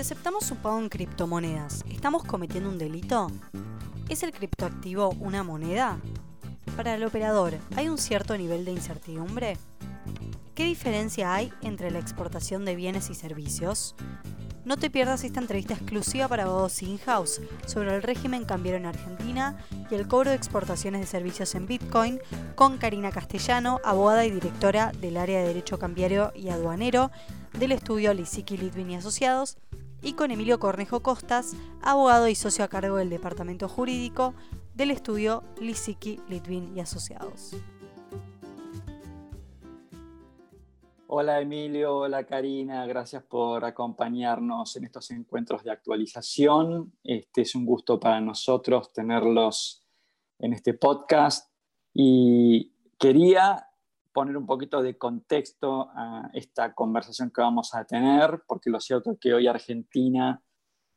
Aceptamos su pago en criptomonedas, ¿estamos cometiendo un delito? ¿Es el criptoactivo una moneda? Para el operador, ¿hay un cierto nivel de incertidumbre? ¿Qué diferencia hay entre la exportación de bienes y servicios? No te pierdas esta entrevista exclusiva para Abogados In-House sobre el régimen cambiario en Argentina y el cobro de exportaciones de servicios en Bitcoin con Karina Castellano, abogada y directora del área de Derecho Cambiario y Aduanero del estudio Lisiki Litvin y Asociados, y con Emilio Cornejo Costas, abogado y socio a cargo del Departamento Jurídico del estudio Lisiki Litvin y Asociados. Hola Emilio, hola Karina, gracias por acompañarnos en estos encuentros de actualización. Este es un gusto para nosotros tenerlos en este podcast y quería poner un poquito de contexto a esta conversación que vamos a tener, porque lo cierto es que hoy Argentina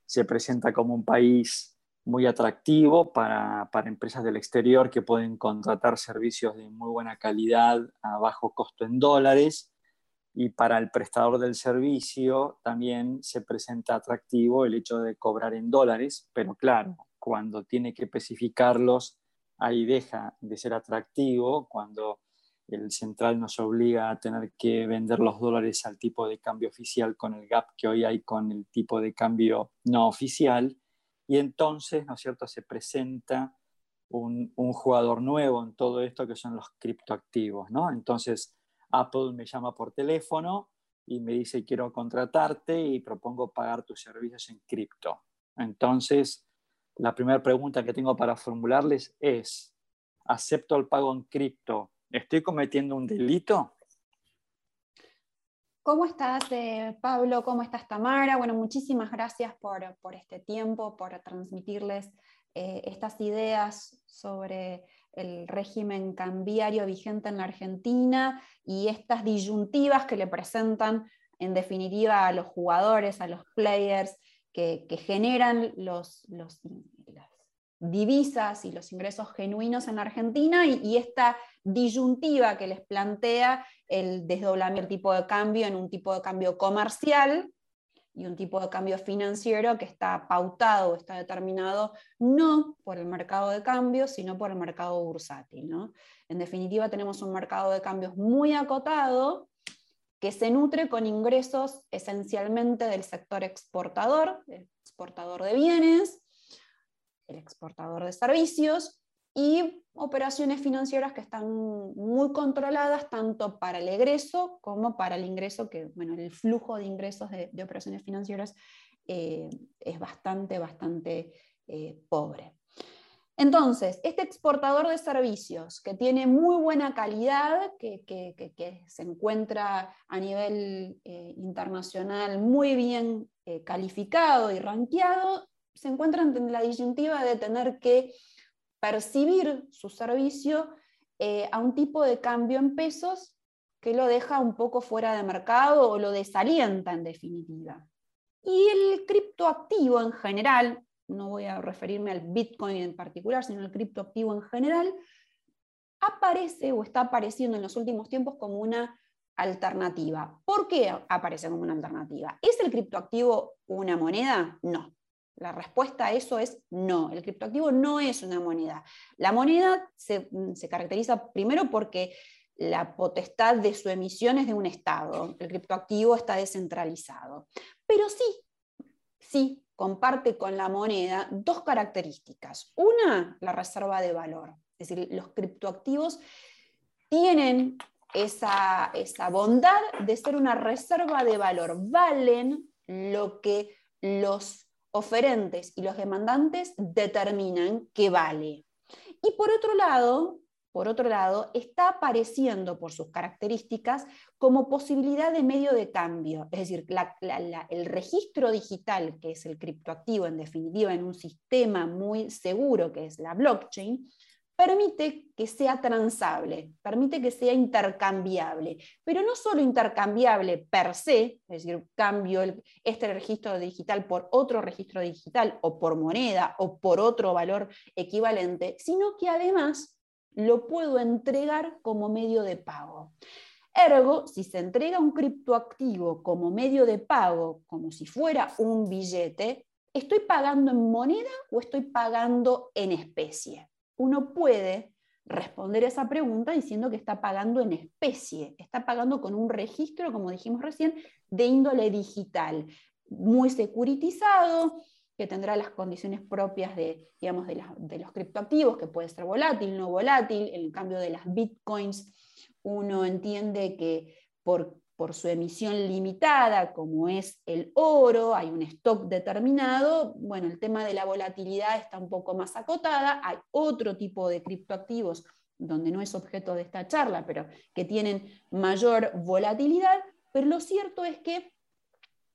se presenta como un país muy atractivo para, para, empresas del exterior que pueden contratar servicios de muy buena calidad a bajo costo en dólares. Y para el prestador del servicio también se presenta atractivo el hecho de cobrar en dólares, pero claro, cuando tiene que especificarlos, ahí deja de ser atractivo, cuando el central nos obliga a tener que vender los dólares al tipo de cambio oficial con el gap que hoy hay con el tipo de cambio no oficial, y entonces, ¿no es cierto?, se presenta un, un jugador nuevo en todo esto que son los criptoactivos, ¿no? Entonces, Apple me llama por teléfono y me dice quiero contratarte y propongo pagar tus servicios en cripto. Entonces, la primera pregunta que tengo para formularles es, ¿acepto el pago en cripto? ¿Estoy cometiendo un delito? ¿Cómo estás, eh, Pablo? ¿Cómo estás, Tamara? Bueno, muchísimas gracias por, este tiempo, por transmitirles eh, estas ideas sobre el régimen cambiario vigente en la Argentina y estas disyuntivas que le presentan en definitiva a los jugadores, a los players que, generan los, las divisas y los ingresos genuinos en Argentina y, esta disyuntiva que les plantea el desdoblamiento del tipo de cambio en un tipo de cambio comercial y un tipo de cambio financiero que está pautado, está determinado no por el mercado de cambios, sino por el mercado bursátil. En definitiva, tenemos un mercado de cambios muy acotado que se nutre con ingresos esencialmente del sector exportador, el exportador de bienes, el exportador de servicios y operaciones financieras que están muy controladas tanto para el egreso como para el ingreso, que bueno, el flujo de ingresos de, operaciones financieras eh, es bastante, bastante eh, pobre. Entonces, este exportador de servicios que tiene muy buena calidad, que, se encuentra a nivel eh, internacional muy bien calificado y ranqueado, se encuentra en la disyuntiva de tener que percibir su servicio eh, a un tipo de cambio en pesos que lo deja un poco fuera de mercado o lo desalienta en definitiva. Y el criptoactivo en general, no voy a referirme al Bitcoin en particular, sino el criptoactivo en general, aparece o está apareciendo en los últimos tiempos como una alternativa. ¿Por qué aparece como una alternativa? ¿Es el criptoactivo una moneda? No. La respuesta a eso es no. El criptoactivo no es una moneda. La moneda mm, se, caracteriza primero porque la potestad de su emisión es de un Estado. El criptoactivo está descentralizado. Pero sí, sí, comparte con la moneda dos características. Una, la reserva de valor. Es decir, los criptoactivos tienen esa, esa bondad de ser una reserva de valor. Valen lo que los oferentes y los demandantes determinan qué vale. Y por otro lado, por otro lado, está apareciendo por sus características como posibilidad de medio de cambio, es decir, el registro digital, que es el criptoactivo en definitiva en un sistema muy seguro que es la blockchain, permite que sea transable, permite que sea intercambiable, pero no solo intercambiable per se, es decir, cambio este registro digital por otro registro digital o por moneda o por otro valor equivalente, sino que además lo puedo entregar como medio de pago. Ergo, si se entrega un criptoactivo como medio de pago, como si fuera un billete, ¿estoy pagando en moneda o estoy pagando en especie? Uno puede responder esa pregunta diciendo que está pagando en especie, está pagando con un registro, como dijimos recién, de índole digital, muy securitizado, que tendrá las condiciones propias de, digamos, de, los criptoactivos, que puede ser volátil, no volátil, en cambio de las bitcoins uno entiende que por, por, su emisión limitada, como es el oro, hay un stock determinado, bueno, el tema de la volatilidad está un poco más acotada, hay otro tipo de criptoactivos donde no es objeto de esta charla, pero que tienen mayor volatilidad, pero lo cierto es que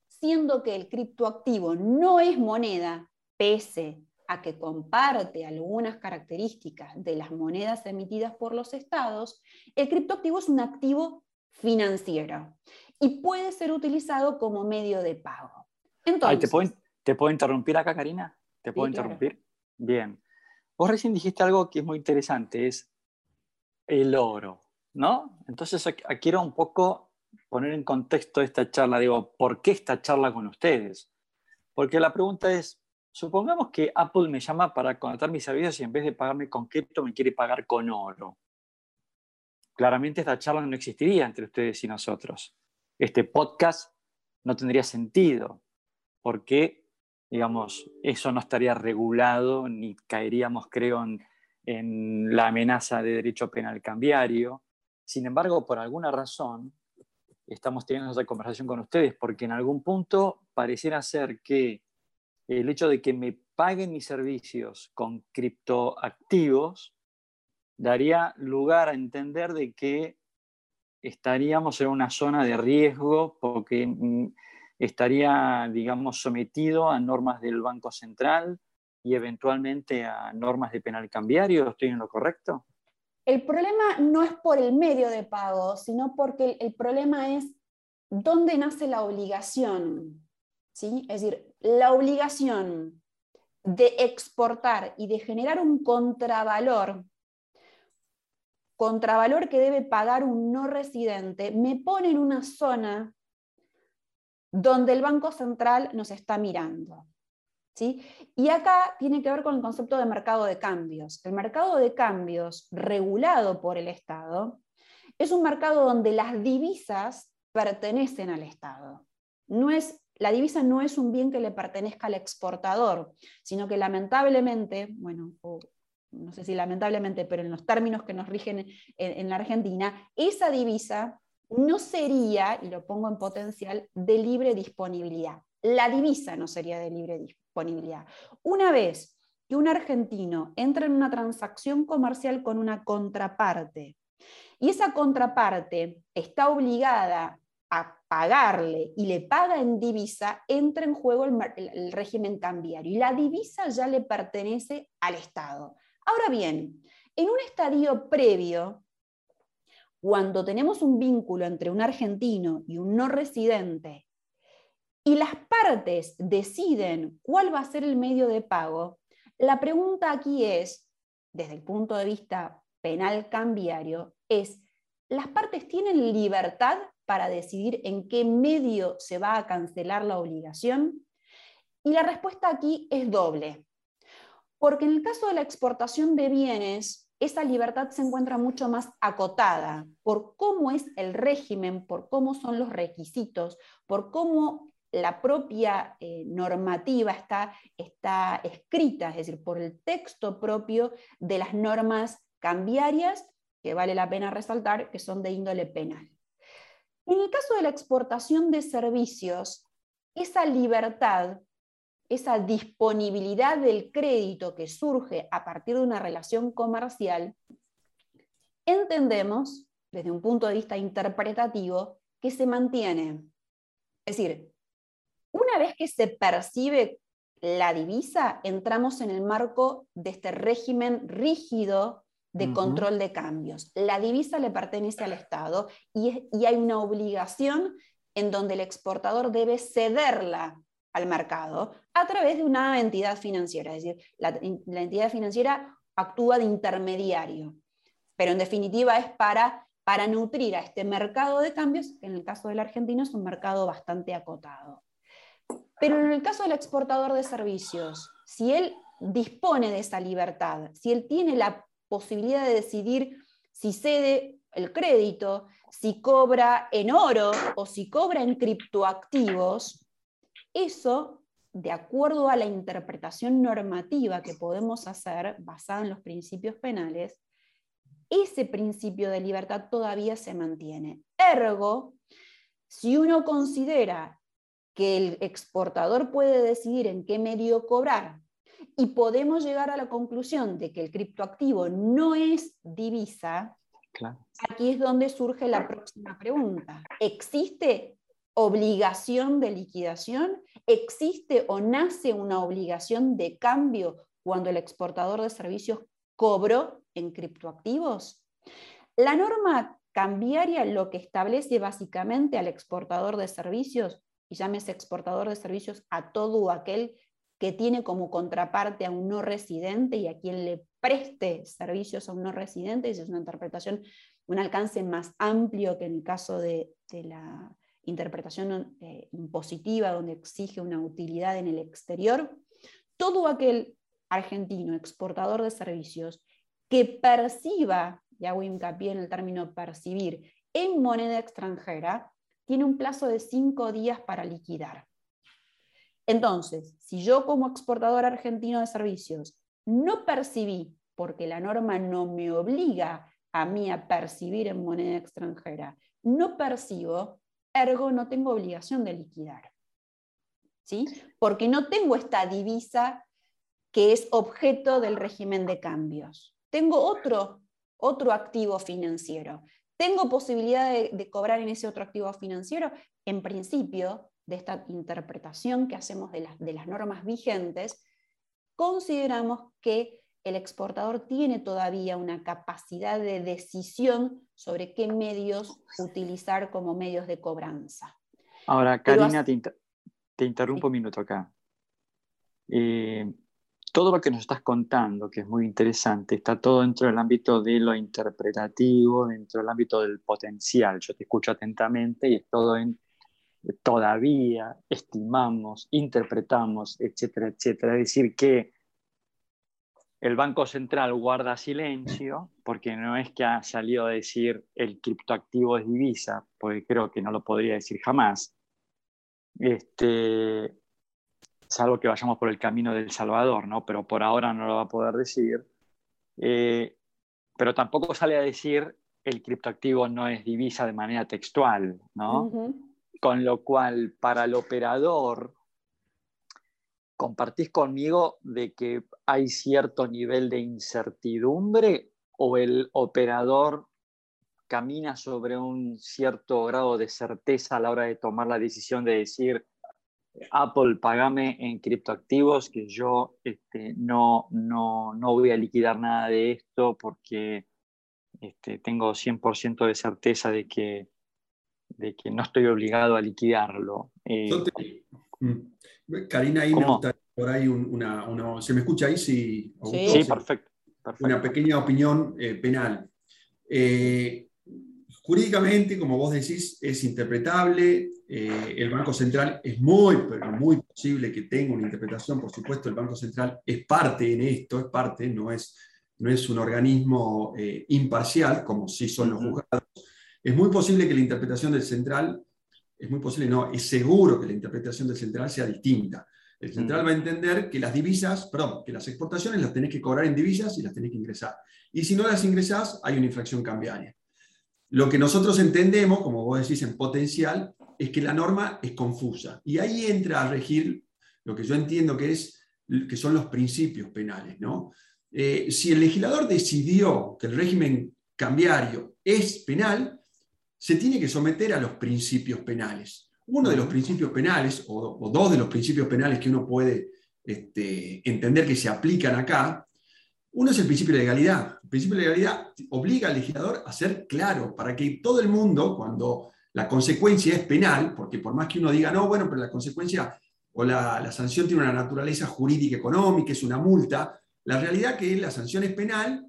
siendo que el criptoactivo no es moneda, pese a que comparte algunas características de las monedas emitidas por los estados, el criptoactivo es un activo financiero y puede ser utilizado como medio de pago. Entonces, ¿te, puedo, interrumpir acá, Karina? ¿Te puedo interrumpir? Bien. Vos recién dijiste algo que es muy interesante, es el oro, ¿no? Entonces quiero un poco poner en contexto esta charla, digo, ¿por qué esta charla con ustedes? Porque la pregunta es, Supongamos que Apple me llama para contratar mis servicios y en vez de pagarme con cripto me quiere pagar con oro. Claramente esta charla no existiría entre ustedes y nosotros. Este podcast no tendría sentido porque, digamos, eso no estaría regulado ni caeríamos, creo, en, la amenaza de derecho penal cambiario. Sin embargo, por alguna razón, estamos teniendo esta conversación con ustedes porque en algún punto pareciera ser que el hecho de que me paguen mis servicios con criptoactivos daría lugar a entender de que estaríamos en una zona de riesgo porque mm, estaría, digamos, sometido a normas del Banco Central y eventualmente a normas de penal cambiario. ¿Estoy en lo correcto? El problema no es por el medio de pago, sino porque el problema es dónde nace la obligación. ¿sí? Es decir, la obligación de exportar y de generar un contravalor, contravalor que debe pagar un no residente, me pone en una zona donde el Banco Central nos está mirando. ¿sí? Y acá tiene que ver con el concepto de mercado de cambios. El mercado de cambios regulado por el Estado es un mercado donde las divisas pertenecen al Estado. No es la divisa no es un bien que le pertenezca al exportador, sino que lamentablemente, bueno, no sé si lamentablemente, pero en los términos que nos rigen en, la Argentina, esa divisa no sería, y lo pongo en potencial, de libre disponibilidad. La divisa no sería de libre disponibilidad. Una vez que un argentino entra en una transacción comercial con una contraparte y esa contraparte está obligada a pagarle y le paga en divisa, entra en juego el, régimen cambiario y la divisa ya le pertenece al Estado. Ahora bien, en un estadio previo, cuando tenemos un vínculo entre un argentino y un no residente y las partes deciden cuál va a ser el medio de pago, la pregunta aquí es, desde el punto de vista penal cambiario, es, ¿las partes tienen libertad para decidir en qué medio se va a cancelar la obligación? Y la respuesta aquí es doble. Porque en el caso de la exportación de bienes, esa libertad se encuentra mucho más acotada por cómo es el régimen, por cómo son los requisitos, por cómo la propia eh, normativa está, está escrita, es decir, por el texto propio de las normas cambiarias, que vale la pena resaltar que son de índole penal. En el caso de la exportación de servicios, esa libertad, esa disponibilidad del crédito que surge a partir de una relación comercial, entendemos, desde un punto de vista interpretativo, que se mantiene. Es decir, una vez que se percibe la divisa, entramos en el marco de este régimen rígido de control de cambios. La divisa le pertenece al Estado y, hay una obligación en donde el exportador debe cederla al mercado a través de una entidad financiera. Es decir, la, entidad financiera actúa de intermediario, pero en definitiva es para, para nutrir a este mercado de cambios, que en el caso del argentino es un mercado bastante acotado. Pero en el caso del exportador de servicios, si él dispone de esa libertad, si él tiene la posibilidad de decidir si cede el crédito, si cobra en oro o si cobra en criptoactivos, eso, de acuerdo a la interpretación normativa que podemos hacer basada en los principios penales, ese principio de libertad todavía se mantiene. Ergo, si uno considera que el exportador puede decidir en qué medio cobrar y podemos llegar a la conclusión de que el criptoactivo no es divisa, aquí es donde surge la próxima pregunta. ¿Existe obligación de liquidación? ¿Existe o nace una obligación de cambio cuando el exportador de servicios cobró en criptoactivos? La norma cambiaria lo que establece básicamente al exportador de servicios, y llámese exportador de servicios a todo aquel que tiene como contraparte a un no residente y a quien le preste servicios a un no residente, es una interpretación, un alcance más amplio que en el caso de, la interpretación eh, impositiva, donde exige una utilidad en el exterior, todo aquel argentino exportador de servicios que perciba, y hago hincapié en el término percibir, en moneda extranjera, tiene un plazo de cinco días para liquidar. Entonces, si yo como exportador argentino de servicios no percibí, porque la norma no me obliga a mí a percibir en moneda extranjera, no percibo, ergo no tengo obligación de liquidar. ¿Sí? Porque no tengo esta divisa que es objeto del régimen de cambios. Tengo otro, otro activo financiero. ¿Tengo posibilidad de, cobrar en ese otro activo financiero? En principio, de esta interpretación que hacemos de de las normas vigentes, consideramos que el exportador tiene todavía una capacidad de decisión sobre qué medios utilizar como medios de cobranza. Ahora, Karina, te, interrumpo un minuto acá. Eh, todo lo que nos estás contando, que es muy interesante, está todo dentro del ámbito de lo interpretativo, dentro del ámbito del potencial. Yo te escucho atentamente y es todo en todavía estimamos, interpretamos, etcétera, etcétera. Es decir, que el Banco Central guarda silencio porque no es que ha salido a decir el criptoactivo es divisa, porque creo que no lo podría decir jamás. Este, salvo que vayamos por el camino del Salvador, ¿no? Pero por ahora no lo va a poder decir. Eh, pero tampoco sale a decir el criptoactivo no es divisa de manera textual, ¿no? Con lo cual, para el operador, ¿compartís conmigo de que hay cierto nivel de incertidumbre o el operador camina sobre un cierto grado de certeza a la hora de tomar la decisión de decir, Apple, pagame en criptoactivos, que yo este, no, no, no, voy a liquidar nada de esto porque este, tengo 100% de certeza de que de que no estoy obligado a liquidarlo. Eh, mm. Karina, ahí me gustaría por ahí una, ¿Se me escucha ahí? Sí, sí, perfecto, Una pequeña opinión eh, penal. Eh, jurídicamente, como vos decís, es interpretable. el Banco Central es muy, pero muy posible que tenga una interpretación. Por supuesto, el Banco Central es parte en esto, es parte, no es, no es un organismo imparcial, como sí son los juzgados es muy posible que la interpretación del central, es muy posible, no, es seguro que la interpretación del central sea distinta. El central va a entender que las divisas, perdón, que las exportaciones las tenés que cobrar en divisas y las tenés que ingresar. Y si no las ingresás, hay una infracción cambiaria. Lo que nosotros entendemos, como vos decís en potencial, es que la norma es confusa. Y ahí entra a regir lo que yo entiendo que, es, que son los principios penales. ¿no? Eh, si el legislador decidió que el régimen cambiario es penal, se tiene que someter a los principios penales. Uno de los principios penales, o, dos de los principios penales que uno puede este, entender que se aplican acá, uno es el principio de legalidad. El principio de legalidad obliga al legislador a ser claro para que todo el mundo, cuando la consecuencia es penal, porque por más que uno diga, no, bueno, pero la consecuencia o la, la sanción tiene una naturaleza jurídica económica, es una multa, la realidad que la sanción es penal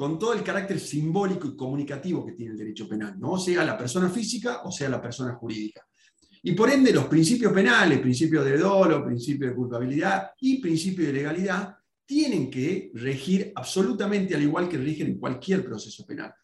con todo el carácter simbólico y comunicativo que tiene el derecho penal, ¿no? sea la persona física o sea la persona jurídica. Y por ende los principios penales, principio de dolo, principio de culpabilidad y principio de legalidad, tienen que regir absolutamente al igual que rigen en cualquier proceso penal.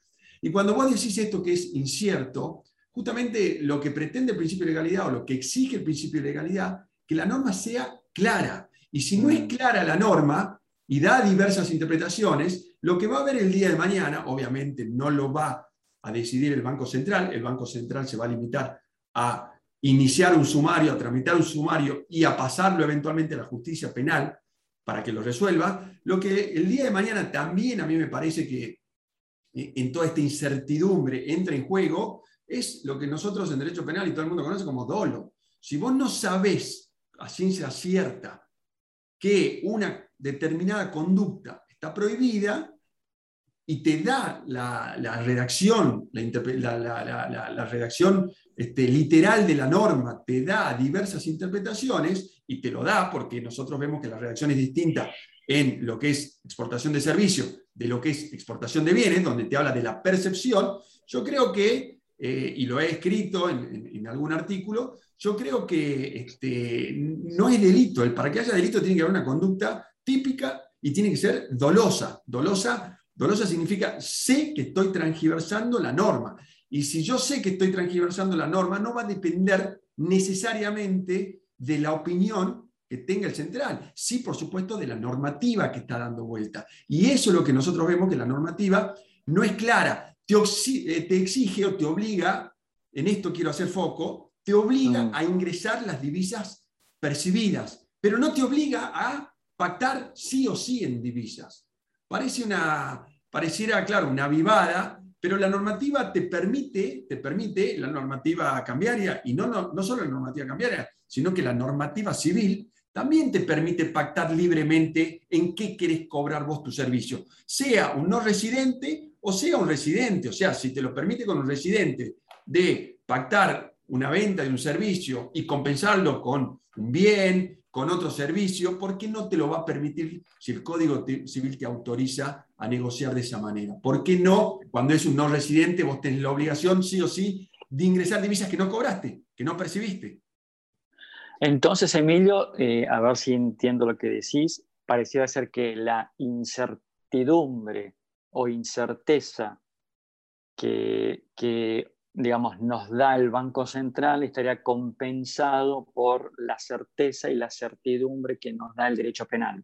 Y cuando vos decís esto que es incierto, justamente lo que pretende el principio de legalidad o lo que exige el principio de legalidad, que la norma sea clara. Y si no es clara la norma y da diversas interpretaciones, lo que va a haber el día de mañana, obviamente no lo va a decidir el Banco Central, el Banco Central se va a limitar a iniciar un sumario, a tramitar un sumario y a pasarlo eventualmente a la justicia penal para que lo resuelva, lo que el día de mañana también a mí me parece que eh, en toda esta incertidumbre entra en juego es lo que nosotros en derecho penal y todo el mundo conoce como dolo. Si vos no sabés a ciencia cierta que una determinada conducta está prohibida, y te da la, redacción, la, redacción este, literal de la norma, te da diversas interpretaciones y te lo da porque nosotros vemos que la redacción es distinta en lo que es exportación de servicios de lo que es exportación de bienes, donde te habla de la percepción, yo creo que, eh, y lo he escrito en, algún artículo, yo creo que este, no es delito. Para que haya delito tiene que haber una conducta típica y tiene que ser dolosa. Dolosa Dolosa significa sé que estoy transgiversando la norma. Y si yo sé que estoy transgiversando la norma, no va a depender necesariamente de la opinión que tenga el central, sí, por supuesto, de la normativa que está dando vuelta. Y eso es lo que nosotros vemos, que la normativa no es clara, te, eh, exige o te obliga, en esto quiero hacer foco, te obliga a ingresar las divisas percibidas, pero no te obliga a pactar sí o sí en divisas. Parece una, pareciera, claro, una vivada, pero la normativa te permite, te permite, la normativa cambiaria, y no, no, no solo la normativa cambiaria, sino que la normativa civil también te permite pactar libremente en qué querés cobrar vos tu servicio, sea un no residente o sea un residente. O sea, si te lo permite con un residente de pactar una venta de un servicio y compensarlo con un bien, con otro servicio, ¿por qué no te lo va a permitir si el Código Civil te autoriza a negociar de esa manera? ¿Por qué no, cuando es un no residente, vos tenés la obligación, sí o sí, de ingresar divisas que no cobraste, que no percibiste? Entonces, Emilio, eh, a ver si entiendo lo que decís, pareciera ser que la incertidumbre o incerteza que, que digamos, nos da el Banco Central estaría compensado por la certeza y la certidumbre que nos da el derecho penal.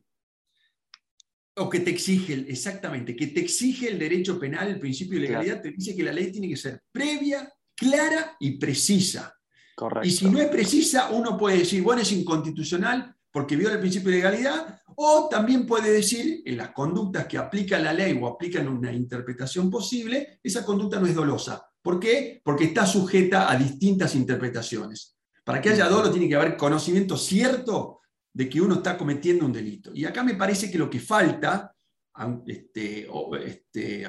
O que te exige, exactamente, que te exige el derecho penal, el principio de legalidad, te dice que la ley tiene que ser previa, clara y precisa. Correcto. Y si no es precisa, uno puede decir, bueno, es inconstitucional porque viola el principio de legalidad, o también puede decir, en las conductas que aplica la ley o aplican una interpretación posible, esa conducta no es dolosa. ¿Por qué? Porque está sujeta a distintas interpretaciones. Para que haya dolo tiene que haber conocimiento cierto de que uno está cometiendo un delito. Y acá me parece que lo que falta, este, este,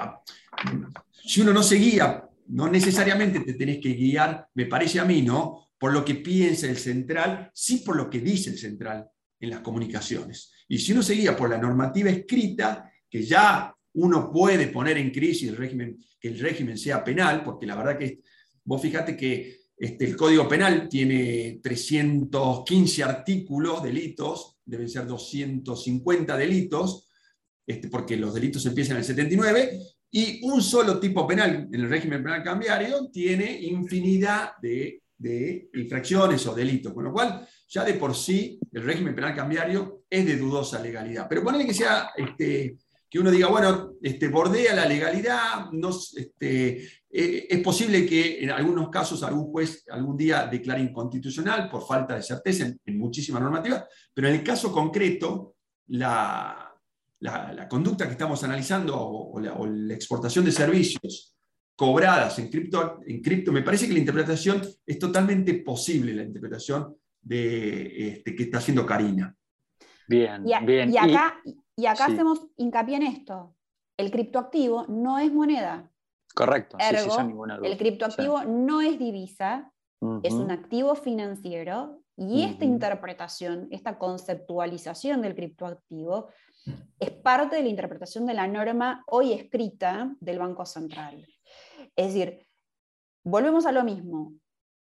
si uno no se guía, no necesariamente te tenés que guiar, me parece a mí, ¿no? Por lo que piensa el central, sí por lo que dice el central en las comunicaciones. Y si uno se guía por la normativa escrita, que ya uno puede poner en crisis el régimen, que el régimen sea penal, porque la verdad que vos fíjate que este, el Código Penal tiene 315 artículos, delitos, deben ser 250 delitos, este, porque los delitos empiezan en el 79, y un solo tipo penal en el régimen penal cambiario tiene infinidad de, de infracciones o delitos, con lo cual ya de por sí el régimen penal cambiario es de dudosa legalidad. Pero ponerle que sea este, que uno diga, bueno, este, bordea la legalidad, no, este, eh, es posible que en algunos casos algún juez algún día declare inconstitucional por falta de certeza en, muchísimas normativas, pero en el caso concreto, la, la, conducta que estamos analizando o, la, exportación de servicios cobradas en cripto, en cripto, me parece que la interpretación es totalmente posible, la interpretación de, este, que está haciendo Karina. Bien, bien. Y acá, y acá hacemos hincapié en esto. El criptoactivo no es moneda. Correcto. Ergo, el criptoactivo no es divisa, es un activo financiero Y esta interpretación, esta conceptualización del criptoactivo es parte de la interpretación de la norma hoy escrita del Banco Central. Es decir, volvemos a lo mismo.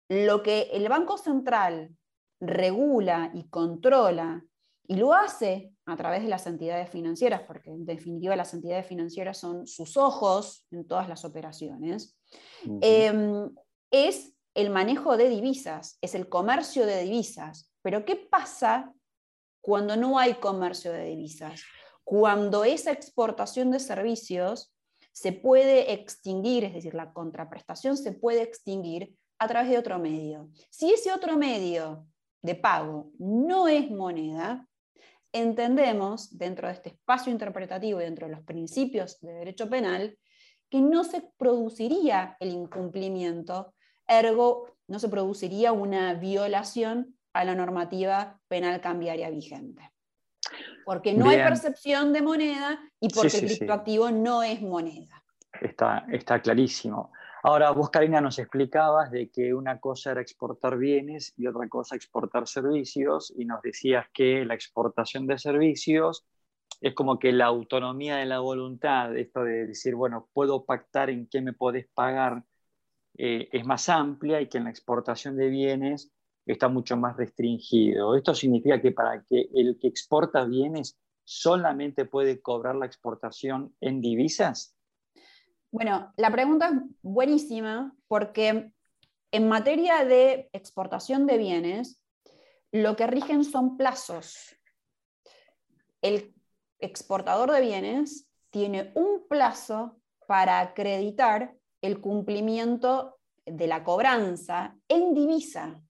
Lo que el Banco Central regula y controla y lo hace a través de las entidades financieras, porque en definitiva las entidades financieras son sus ojos en todas las operaciones, em, es el manejo de divisas, es el comercio de divisas. Pero ¿qué pasa cuando no hay comercio de divisas? Cuando esa exportación de servicios se puede extinguir, es decir, la contraprestación se puede extinguir a través de otro medio. Si ese otro medio de pago no es moneda, entendemos dentro de este espacio interpretativo y dentro de los principios de derecho penal que no se produciría el incumplimiento, ergo no se produciría una violación a la normativa penal cambiaria vigente. Porque no hay percepción de moneda y porque el criptoactivo no es moneda. Está, está clarísimo. Ahora, vos, Karina, nos explicabas de que una cosa era exportar bienes y otra cosa exportar servicios, y nos decías que la exportación de servicios es como que la autonomía de la voluntad, esto de decir, bueno, puedo pactar en qué me podés pagar, eh, es más amplia y que en la exportación de bienes está mucho más restringido. Esto significa que para que el que exporta bienes solamente puede cobrar la exportación en divisas. Bueno, la pregunta es buenísima porque en materia de exportación de bienes, lo que rigen son plazos. El exportador de bienes tiene un plazo para acreditar el cumplimiento de la cobranza en divisa.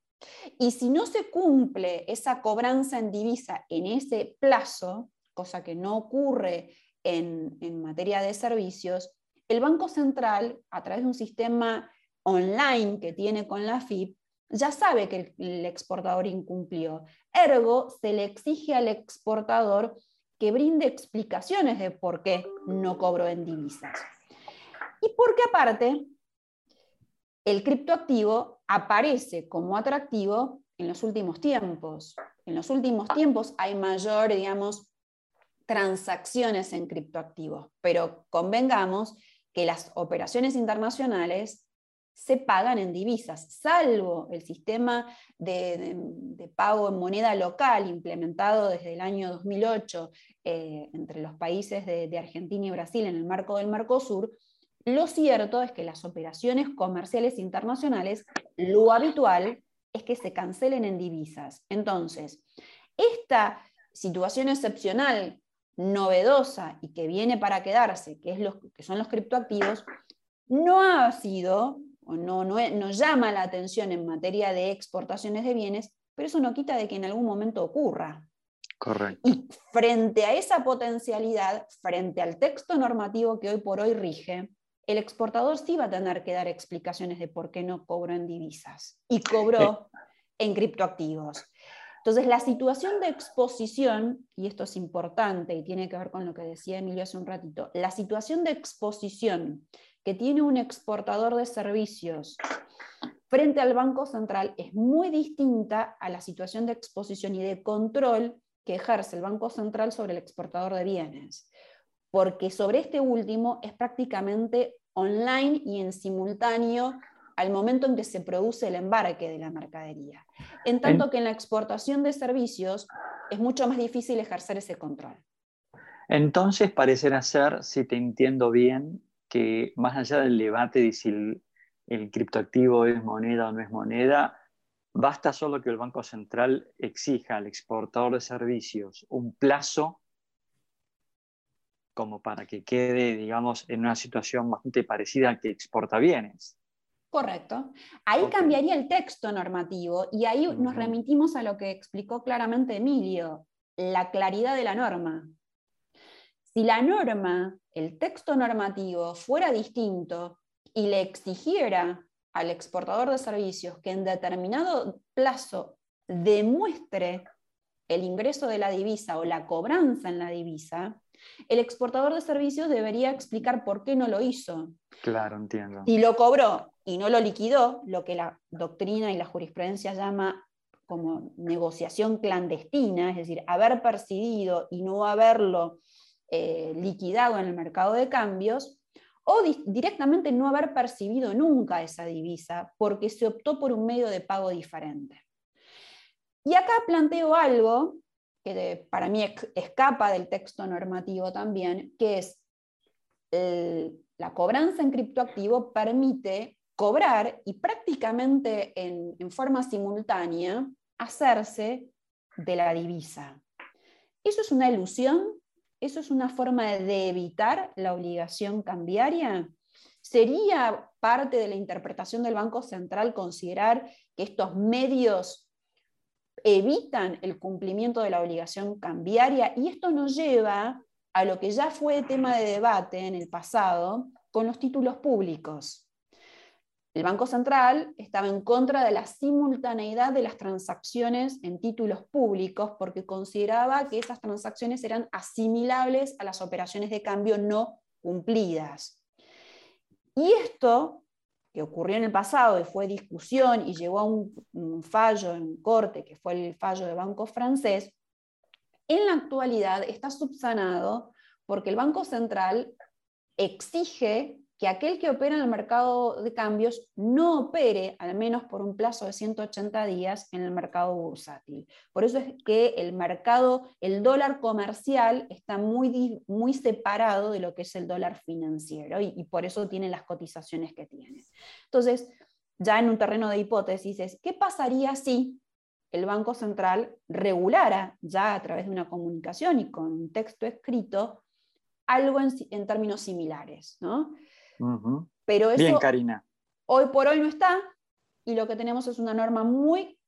Y si no se cumple esa cobranza en divisa en ese plazo, cosa que no ocurre en, en materia de servicios, el Banco Central, a través de un sistema online que tiene con la FIP, ya sabe que el exportador incumplió. Ergo, se le exige al exportador que brinde explicaciones de por qué no cobró en divisas. Y porque aparte, el criptoactivo aparece como atractivo en los últimos tiempos. En los últimos tiempos hay mayor, digamos, transacciones en criptoactivos, pero convengamos que las operaciones internacionales se pagan en divisas, salvo el sistema de, pago en moneda local implementado desde el año 2008 eh, entre los países de, Argentina y Brasil en el marco del Mercosur, lo cierto es que las operaciones comerciales internacionales, lo habitual es que se cancelen en divisas. Entonces, esta situación excepcional novedosa y que viene para quedarse, que, es los, que son los criptoactivos, no ha sido o no, no, no llama la atención en materia de exportaciones de bienes, pero eso no quita de que en algún momento ocurra. Correcto. Y frente a esa potencialidad, frente al texto normativo que hoy por hoy rige, el exportador sí va a tener que dar explicaciones de por qué no cobró en divisas y cobró eh. en criptoactivos. Entonces, la situación de exposición, y esto es importante y tiene que ver con lo que decía Emilio hace un ratito, la situación de exposición que tiene un exportador de servicios frente al Banco Central es muy distinta a la situación de exposición y de control que ejerce el Banco Central sobre el exportador de bienes, porque sobre este último es prácticamente online y en simultáneo al momento en que se produce el embarque de la mercadería. En tanto que en la exportación de servicios es mucho más difícil ejercer ese control. Entonces, parecerá ser, si te entiendo bien, que más allá del debate de si el, criptoactivo es moneda o no es moneda, basta solo que el Banco Central exija al exportador de servicios un plazo como para que quede, digamos, en una situación bastante parecida al que exporta bienes. Correcto. Ahí cambiaría el texto normativo y ahí nos remitimos a lo que explicó claramente Emilio, la claridad de la norma. Si la norma, el texto normativo, fuera distinto y le exigiera al exportador de servicios que en determinado plazo demuestre el ingreso de la divisa o la cobranza en la divisa, el exportador de servicios debería explicar por qué no lo hizo. Claro, entiendo. Si lo cobró y no lo liquidó, lo que la doctrina y la jurisprudencia llama como negociación clandestina, es decir, haber percibido y no haberlo eh, liquidado en el mercado de cambios, o directamente no haber percibido nunca esa divisa porque se optó por un medio de pago diferente. Y acá planteo algo que para mí escapa del texto normativo también, que es la cobranza en criptoactivo permite cobrar y prácticamente en, forma simultánea hacerse de la divisa. ¿Eso es una ilusión? ¿Eso es una forma de evitar la obligación cambiaria? ¿Sería parte de la interpretación del Banco Central considerar que estos medios evitan el cumplimiento de la obligación cambiaria? Y esto nos lleva a lo que ya fue tema de debate en el pasado con los títulos públicos. El Banco Central estaba en contra de la simultaneidad de las transacciones en títulos públicos porque consideraba que esas transacciones eran asimilables a las operaciones de cambio no cumplidas. Y esto, que ocurrió en el pasado y fue discusión y llegó a un, fallo en corte, que fue el fallo de Banco Francés, en la actualidad está subsanado porque el Banco Central exige que aquel que opera en el mercado de cambios no opere, al menos por un plazo de 180 días, en el mercado bursátil. Por eso es que el mercado, el dólar comercial está muy, muy separado de lo que es el dólar financiero y, por eso tiene las cotizaciones que tiene. Entonces, ya en un terreno de hipótesis es, ¿qué pasaría si el Banco Central regulara ya a través de una comunicación y con un texto escrito algo en, en términos similares? ¿no? Pero eso Bien, Karina. hoy por hoy no está y lo que tenemos es una norma muy,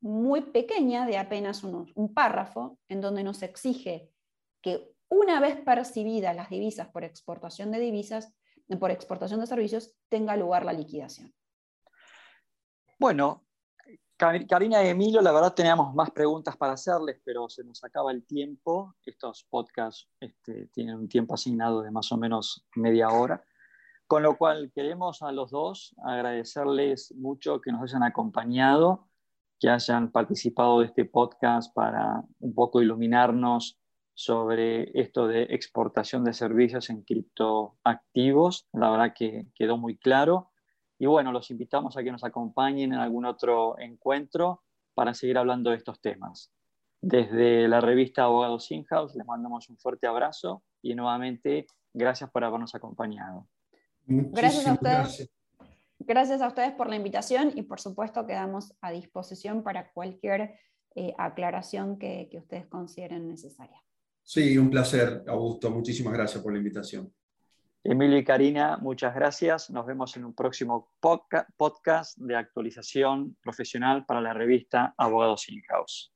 muy pequeña de apenas unos, un párrafo en donde nos exige que una vez percibidas las divisas por exportación de divisas, por exportación de servicios, tenga lugar la liquidación. Bueno, Karina y Emilio, la verdad teníamos más preguntas para hacerles, pero se nos acaba el tiempo. Estos podcasts este, tienen un tiempo asignado de más o menos media hora. Con lo cual queremos a los dos agradecerles mucho que nos hayan acompañado, que hayan participado de este podcast para un poco iluminarnos sobre esto de exportación de servicios en criptoactivos. La verdad que quedó muy claro. Y bueno, los invitamos a que nos acompañen en algún otro encuentro para seguir hablando de estos temas. Desde la revista Abogados In-House les mandamos un fuerte abrazo y nuevamente gracias por habernos acompañado gracias a ustedes. Gracias. a ustedes por la invitación y por supuesto quedamos a disposición para cualquier eh, aclaración que, que ustedes consideren necesaria. Sí, un placer, Augusto. Muchísimas gracias por la invitación. Emilio y Karina, muchas gracias. Nos vemos en un próximo podcast de actualización profesional para la revista Abogados In House.